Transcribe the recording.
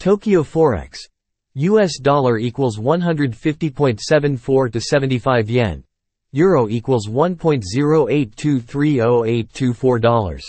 Tokyo Forex. US dollar equals 150.74 to 75 yen. Euro equals 1.08230824